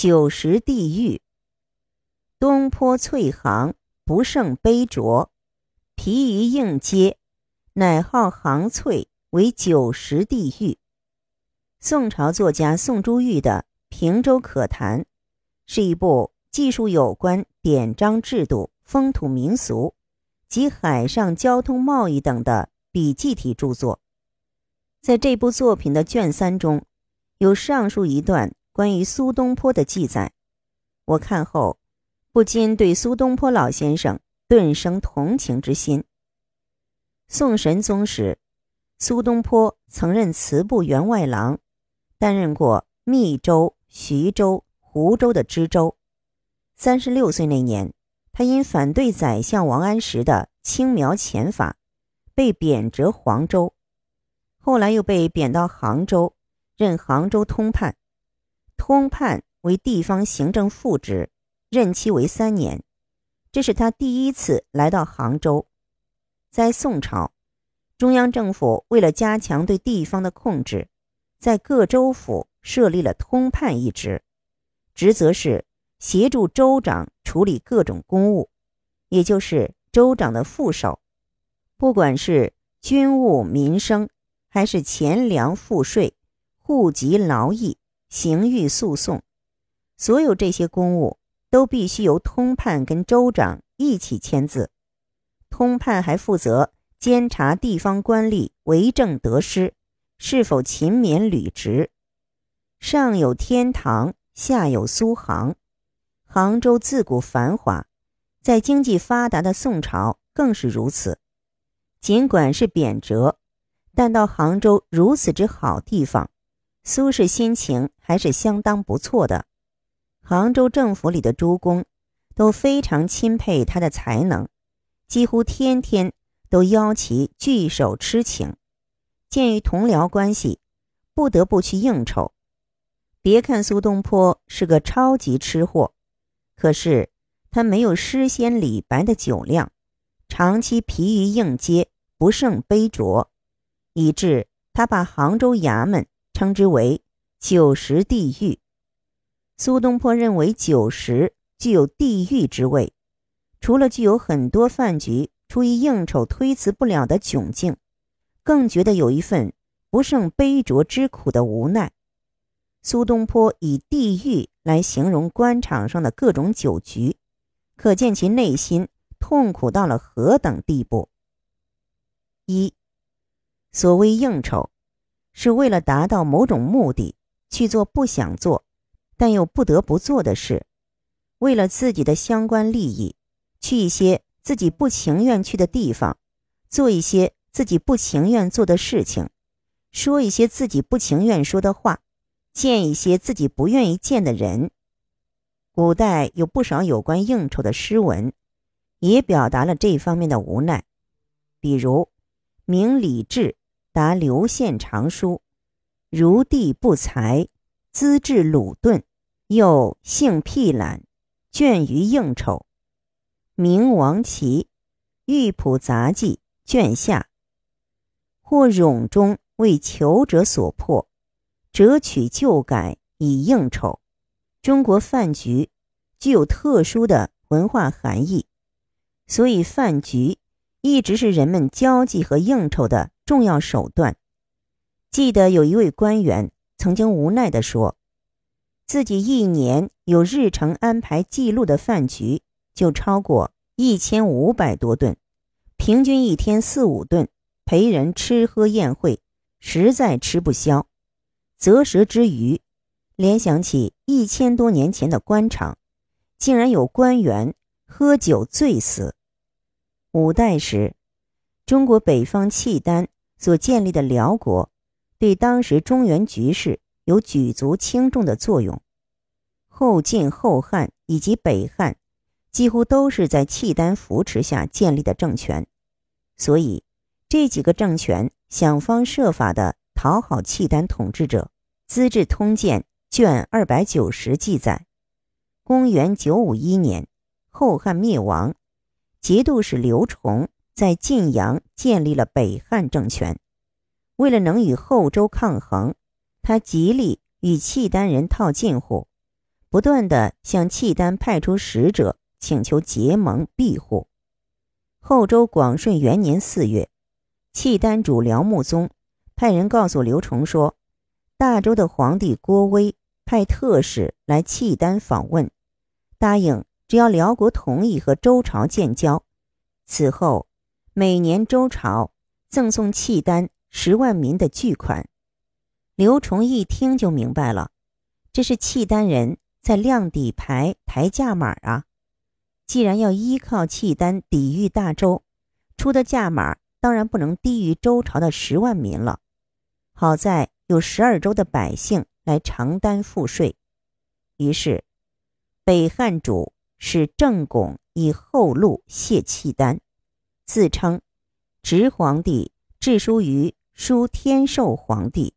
九十地狱。东坡翠行不胜杯浊，疲于应接，乃号行翠为九十地狱。宋朝作家宋朱玉的《平洲可谈》，是一部记述有关典章制度、风土民俗及海上交通贸易等的笔记体著作。在这部作品的卷三中，有上述一段关于苏东坡的记载，我看后。不禁对苏东坡老先生顿生同情之心。宋神宗时，苏东坡曾任祠部员外郎，担任过密州、徐州、湖州的知州。三十六岁那年，他因反对宰相王安石的轻描浅法，被贬谪黄州，后来又被贬到杭州，任杭州通判。通判为地方行政副职。任期为三年，这是他第一次来到杭州。在宋朝，中央政府为了加强对地方的控制，在各州府设立了通判一职，职责是协助州长处理各种公务，也就是州长的副手。不管是军务民生，还是钱粮赋税、户籍劳役、刑狱诉讼，所有这些公务。都必须由通判跟州长一起签字。通判还负责监察地方官吏为政得失，是否勤勉履职。上有天堂，下有苏杭。杭州自古繁华，在经济发达的宋朝更是如此。尽管是贬谪，但到杭州如此之好地方，苏轼心情还是相当不错的。杭州政府里的诸公都非常钦佩他的才能，几乎天天都邀其聚首吃请。鉴于同僚关系，不得不去应酬。别看苏东坡是个超级吃货，可是他没有诗仙李白的酒量，长期疲于应接，不胜杯浊，以致他把杭州衙门称之为“九十地狱”。苏东坡认为酒食具有地狱之味，除了具有很多饭局出于应酬推辞不了的窘境，更觉得有一份不胜杯酌之苦的无奈。苏东坡以地狱来形容官场上的各种酒局，可见其内心痛苦到了何等地步。一，所谓应酬，是为了达到某种目的去做不想做。但又不得不做的事，为了自己的相关利益，去一些自己不情愿去的地方，做一些自己不情愿做的事情，说一些自己不情愿说的话，见一些自己不愿意见的人。古代有不少有关应酬的诗文，也表达了这方面的无奈。比如，明李治答刘宪长书：“如地不才，资质鲁钝。”又性僻懒，倦于应酬。明王琦《玉谱杂记》卷下，或冗中为求者所迫，折取旧改以应酬。中国饭局具有特殊的文化含义，所以饭局一直是人们交际和应酬的重要手段。记得有一位官员曾经无奈地说。自己一年有日程安排记录的饭局就超过一千五百多顿，平均一天四五顿，陪人吃喝宴会，实在吃不消。择舌之余，联想起一千多年前的官场，竟然有官员喝酒醉死。五代时，中国北方契丹所建立的辽国，对当时中原局势。有举足轻重的作用。后晋、后汉以及北汉，几乎都是在契丹扶持下建立的政权，所以这几个政权想方设法的讨好契丹统治者。《资治通鉴》卷二百九十记载，公元九五一年，后汉灭亡，节度使刘崇在晋阳建立了北汉政权。为了能与后周抗衡。他极力与契丹人套近乎，不断的向契丹派出使者，请求结盟庇护。后周广顺元年四月，契丹主辽穆宗派人告诉刘崇说，大周的皇帝郭威派特使来契丹访问，答应只要辽国同意和周朝建交，此后每年周朝赠送契丹十万民的巨款。刘崇一听就明白了，这是契丹人。在亮底牌、抬价码啊！既然要依靠契丹抵御大周，出的价码当然不能低于周朝的十万民了。好在有十二州的百姓来承担赋税，于是北汉主使郑巩以后路谢契丹，自称直皇帝，致书于书天寿皇帝，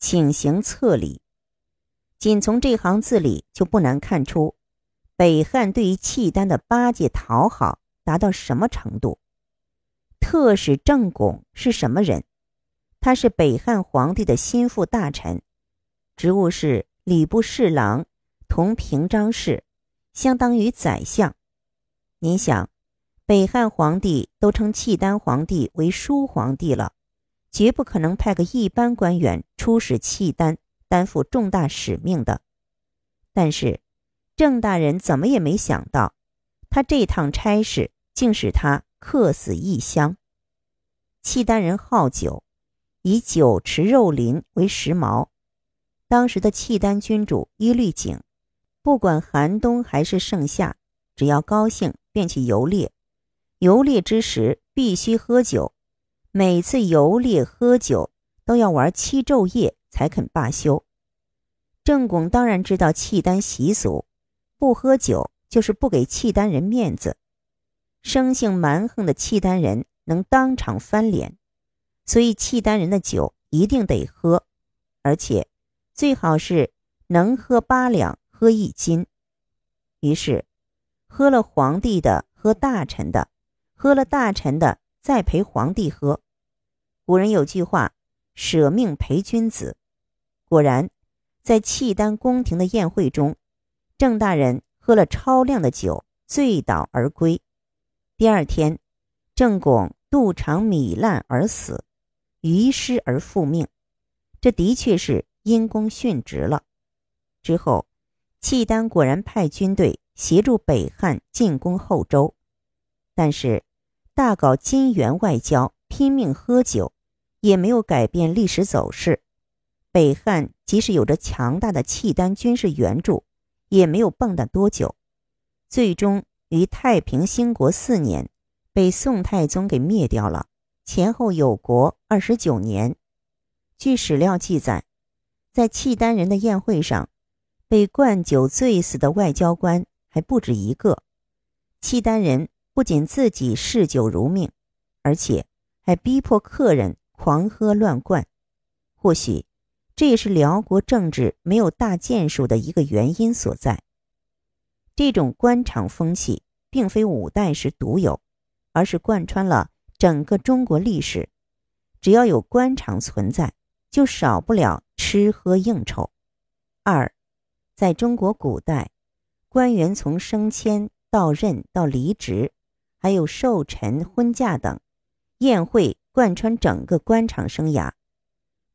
请行册礼。仅从这行字里就不难看出，北汉对于契丹的巴结讨好达到什么程度。特使郑巩是什么人？他是北汉皇帝的心腹大臣，职务是礼部侍郎，同平章事，相当于宰相。您想，北汉皇帝都称契丹皇帝为书皇帝了，绝不可能派个一般官员出使契丹。担负重大使命的，但是郑大人怎么也没想到，他这趟差事竟使他客死异乡。契丹人好酒，以酒池肉林为时髦。当时的契丹君主伊律景，不管寒冬还是盛夏，只要高兴便去游猎。游猎之时必须喝酒，每次游猎喝酒都要玩七昼夜。才肯罢休。郑巩当然知道契丹习俗，不喝酒就是不给契丹人面子。生性蛮横的契丹人能当场翻脸，所以契丹人的酒一定得喝，而且最好是能喝八两，喝一斤。于是，喝了皇帝的，喝大臣的，喝了大臣的，再陪皇帝喝。古人有句话：“舍命陪君子。”果然，在契丹宫廷的宴会中，郑大人喝了超量的酒，醉倒而归。第二天，郑巩肚肠糜烂而死，于尸而复命。这的确是因公殉职了。之后，契丹果然派军队协助北汉进攻后周，但是大搞金元外交，拼命喝酒，也没有改变历史走势。北汉即使有着强大的契丹军事援助，也没有蹦跶多久，最终于太平兴国四年被宋太宗给灭掉了。前后有国二十九年。据史料记载，在契丹人的宴会上，被灌酒醉死的外交官还不止一个。契丹人不仅自己嗜酒如命，而且还逼迫客人狂喝乱灌。或许。这也是辽国政治没有大建树的一个原因所在。这种官场风气并非五代时独有，而是贯穿了整个中国历史。只要有官场存在，就少不了吃喝应酬。二，在中国古代，官员从升迁到任到离职，还有寿辰、婚嫁等，宴会贯穿整个官场生涯。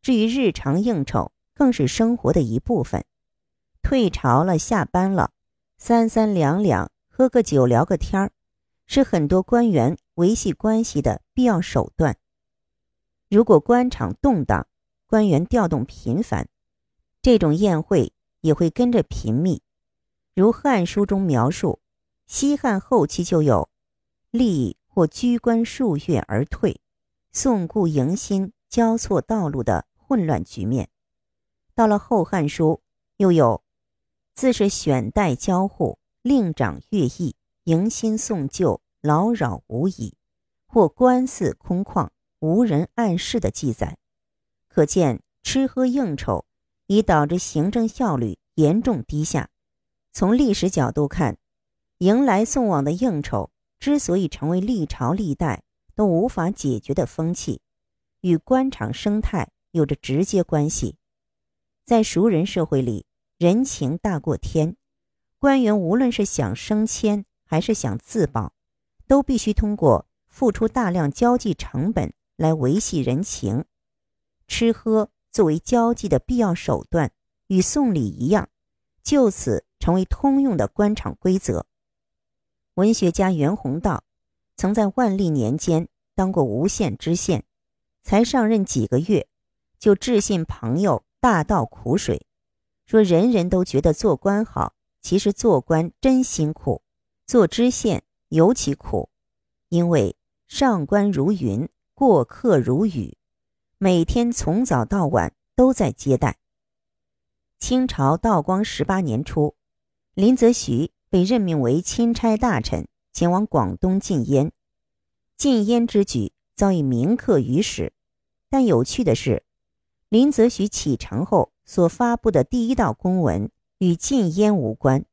至于日常应酬，更是生活的一部分。退朝了，下班了，三三两两喝个酒，聊个天儿，是很多官员维系关系的必要手段。如果官场动荡，官员调动频繁，这种宴会也会跟着频密。如《汉书》中描述，西汉后期就有立或居官数月而退，送故迎新交错道路的。混乱局面，到了《后汉书》，又有自是选代交互，令长乐毅，迎新送旧，劳扰无已，或官司空旷，无人暗示的记载。可见吃喝应酬已导致行政效率严重低下。从历史角度看，迎来送往的应酬之所以成为历朝历代都无法解决的风气，与官场生态。有着直接关系，在熟人社会里，人情大过天，官员无论是想升迁还是想自保，都必须通过付出大量交际成本来维系人情。吃喝作为交际的必要手段，与送礼一样，就此成为通用的官场规则。文学家袁宏道曾在万历年间当过无县知县，才上任几个月，就致信朋友大倒苦水，说人人都觉得做官好，其实做官真辛苦，做知县尤其苦，因为上官如云，过客如雨。每天从早到晚都在接待。清朝道光十八年初，林则徐被任命为钦差大臣，前往广东禁烟。禁烟之举早已铭刻于史。但有趣的是，林则徐启程后所发布的第一道公文与禁烟无关，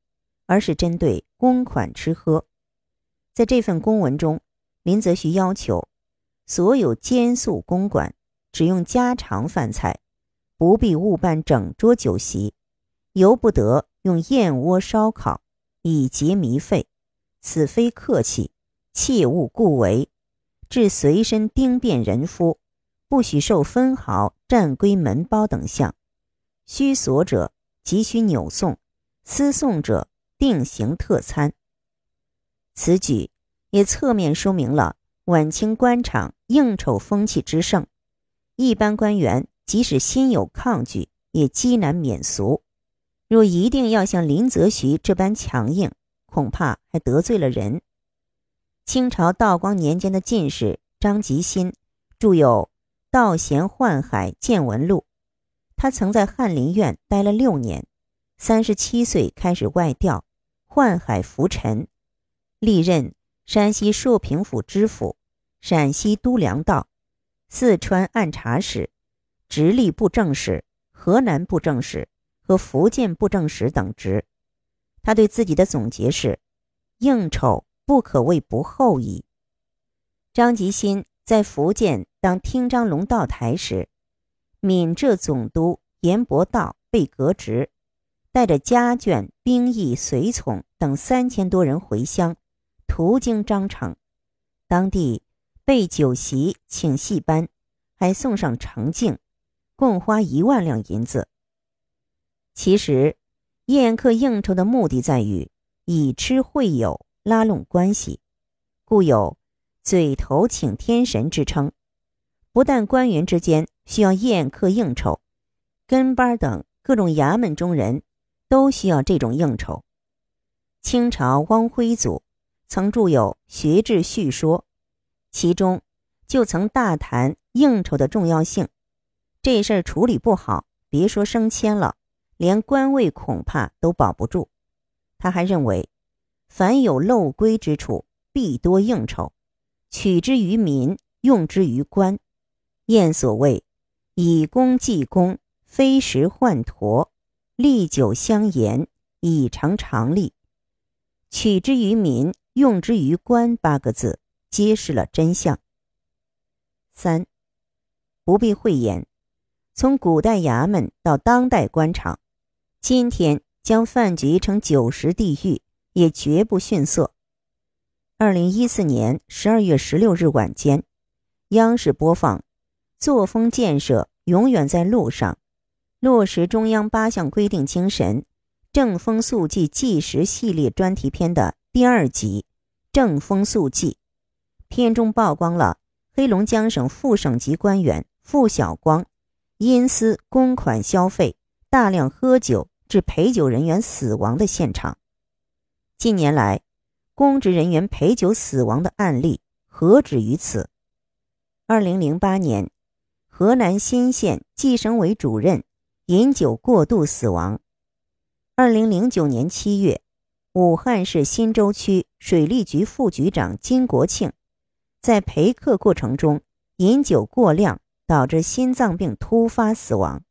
而是针对公款吃喝。在这份公文中，林则徐要求所有监宿公馆。只用家常饭菜，不必误办整桌酒席，由不得用燕窝烧烤，以节糜费。此非客气，切勿故为。至随身丁便人夫，不许受分毫占归门包等项。须索者即须扭送，私送者定行特餐。此举也侧面说明了晚清官场应酬风气之盛。一般官员即使心有抗拒，也极难免俗。若一定要像林则徐这般强硬，恐怕还得罪了人。清朝道光年间的进士张吉新著有《道贤宦海见闻录》，他曾在翰林院待了六年，三十七岁开始外调，宦海浮沉，历任山西朔平府知府、陕西都粮道。四川按察使、直隶布政使、河南布政使和福建布政使等职。他对自己的总结是：“应酬不可谓不厚矣。”张吉新在福建当听章龙道台时，闽浙总督严伯道被革职，带着家眷、兵役、随从等三千多人回乡，途经张城，当地。备酒席，请戏班，还送上长镜，共花一万两银子。其实，宴客应酬的目的在于以吃会友，拉拢关系，故有“嘴头请天神”之称。不但官员之间需要宴客应酬，跟班等各种衙门中人都需要这种应酬。清朝汪徽祖曾著有《学制叙说》。其中，就曾大谈应酬的重要性。这事儿处理不好，别说升迁了，连官位恐怕都保不住。他还认为，凡有漏规之处，必多应酬，取之于民，用之于官。燕所谓“以功济功，非时换陀，历久相延，以成常例”。取之于民，用之于官八个字。揭示了真相。三，不必讳言，从古代衙门到当代官场，今天将饭局成酒食地狱，也绝不逊色。二零一四年十二月十六日晚间，央视播放《作风建设永远在路上》，落实中央八项规定精神，正风肃纪纪实系列专题片的第二集《正风肃纪》。片中曝光了黑龙江省副省级官员付晓光因私公款消费大量喝酒致陪酒人员死亡的现场。近年来，公职人员陪酒死亡的案例何止于此？二零零八年，河南新县计生委主任饮酒过度死亡。二零零九年七月，武汉市新洲区水利局副局长金国庆。在陪客过程中饮酒过量，导致心脏病突发死亡。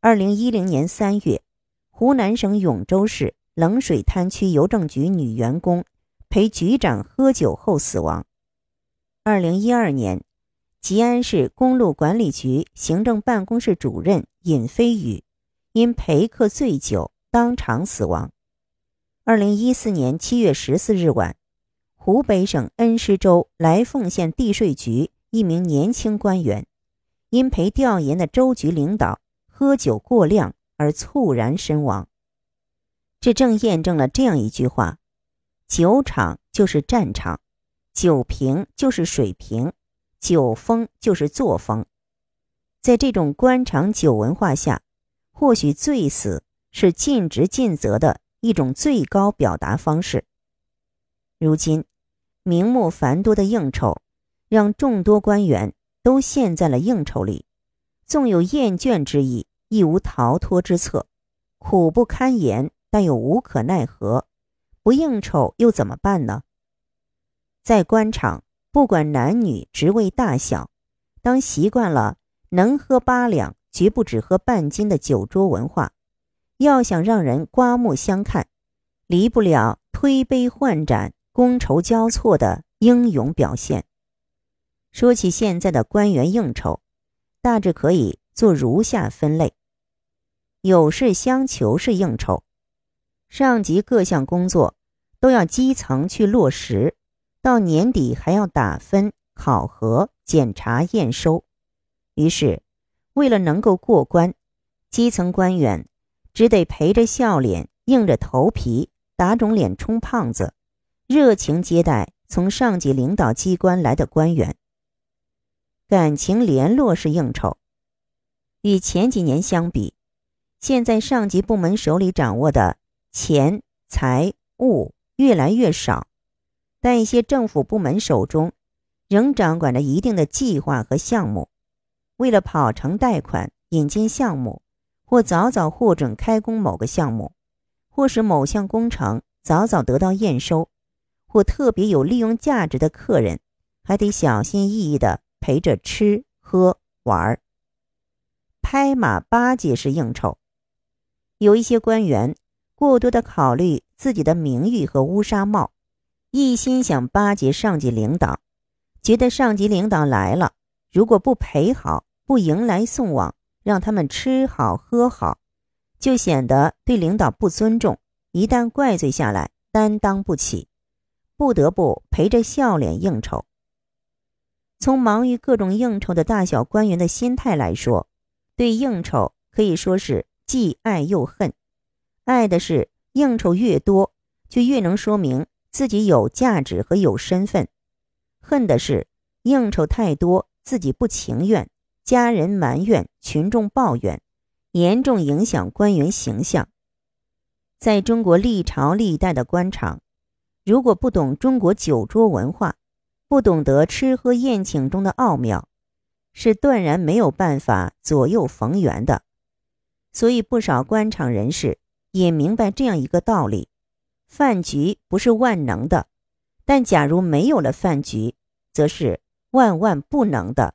二零一零年三月，湖南省永州市冷水滩区邮政局女员工陪局长喝酒后死亡。二零一二年，吉安市公路管理局行政办公室主任尹飞宇因陪客醉酒当场死亡。二零一四年七月十四日晚，湖北省恩施州来凤县地税局一名年轻官员，因陪调研的州局领导喝酒过量而猝然身亡。这正验证了这样一句话：酒场就是战场，酒瓶就是水瓶，酒风就是作风。在这种官场酒文化下，或许醉死是尽职尽责的。一种最高表达方式。如今，名目繁多的应酬，让众多官员都陷在了应酬里，纵有厌倦之意，亦无逃脱之策，苦不堪言，但又无可奈何。不应酬又怎么办呢？在官场，不管男女职位大小，当习惯了能喝八两，绝不只喝半斤的酒桌文化。要想让人刮目相看，离不了推杯换盏、觥筹交错的英勇表现。说起现在的官员应酬，大致可以做如下分类：有事相求是应酬，上级各项工作都要基层去落实，到年底还要打分、考核、检查、验收。于是，为了能够过关，基层官员。只得陪着笑脸，硬着头皮，打肿脸充胖子，热情接待从上级领导机关来的官员。感情联络是应酬，与前几年相比，现在上级部门手里掌握的钱财物越来越少，但一些政府部门手中仍掌管着一定的计划和项目，为了跑成贷款、引进项目。或早早获准开工某个项目，或使某项工程早早得到验收，或特别有利用价值的客人，还得小心翼翼地陪着吃喝玩儿。拍马巴结式应酬，有一些官员过多的考虑自己的名誉和乌纱帽，一心想巴结上级领导，觉得上级领导来了，如果不陪好，不迎来送往。让他们吃好喝好，就显得对领导不尊重。一旦怪罪下来，担当不起，不得不陪着笑脸应酬。从忙于各种应酬的大小官员的心态来说，对应酬可以说是既爱又恨。爱的是应酬越多，就越能说明自己有价值和有身份；恨的是应酬太多，自己不情愿。家人埋怨，群众抱怨，严重影响官员形象。在中国历朝历代的官场，如果不懂中国酒桌文化，不懂得吃喝宴请中的奥妙，是断然没有办法左右逢源的。所以，不少官场人士也明白这样一个道理：饭局不是万能的，但假如没有了饭局，则是万万不能的。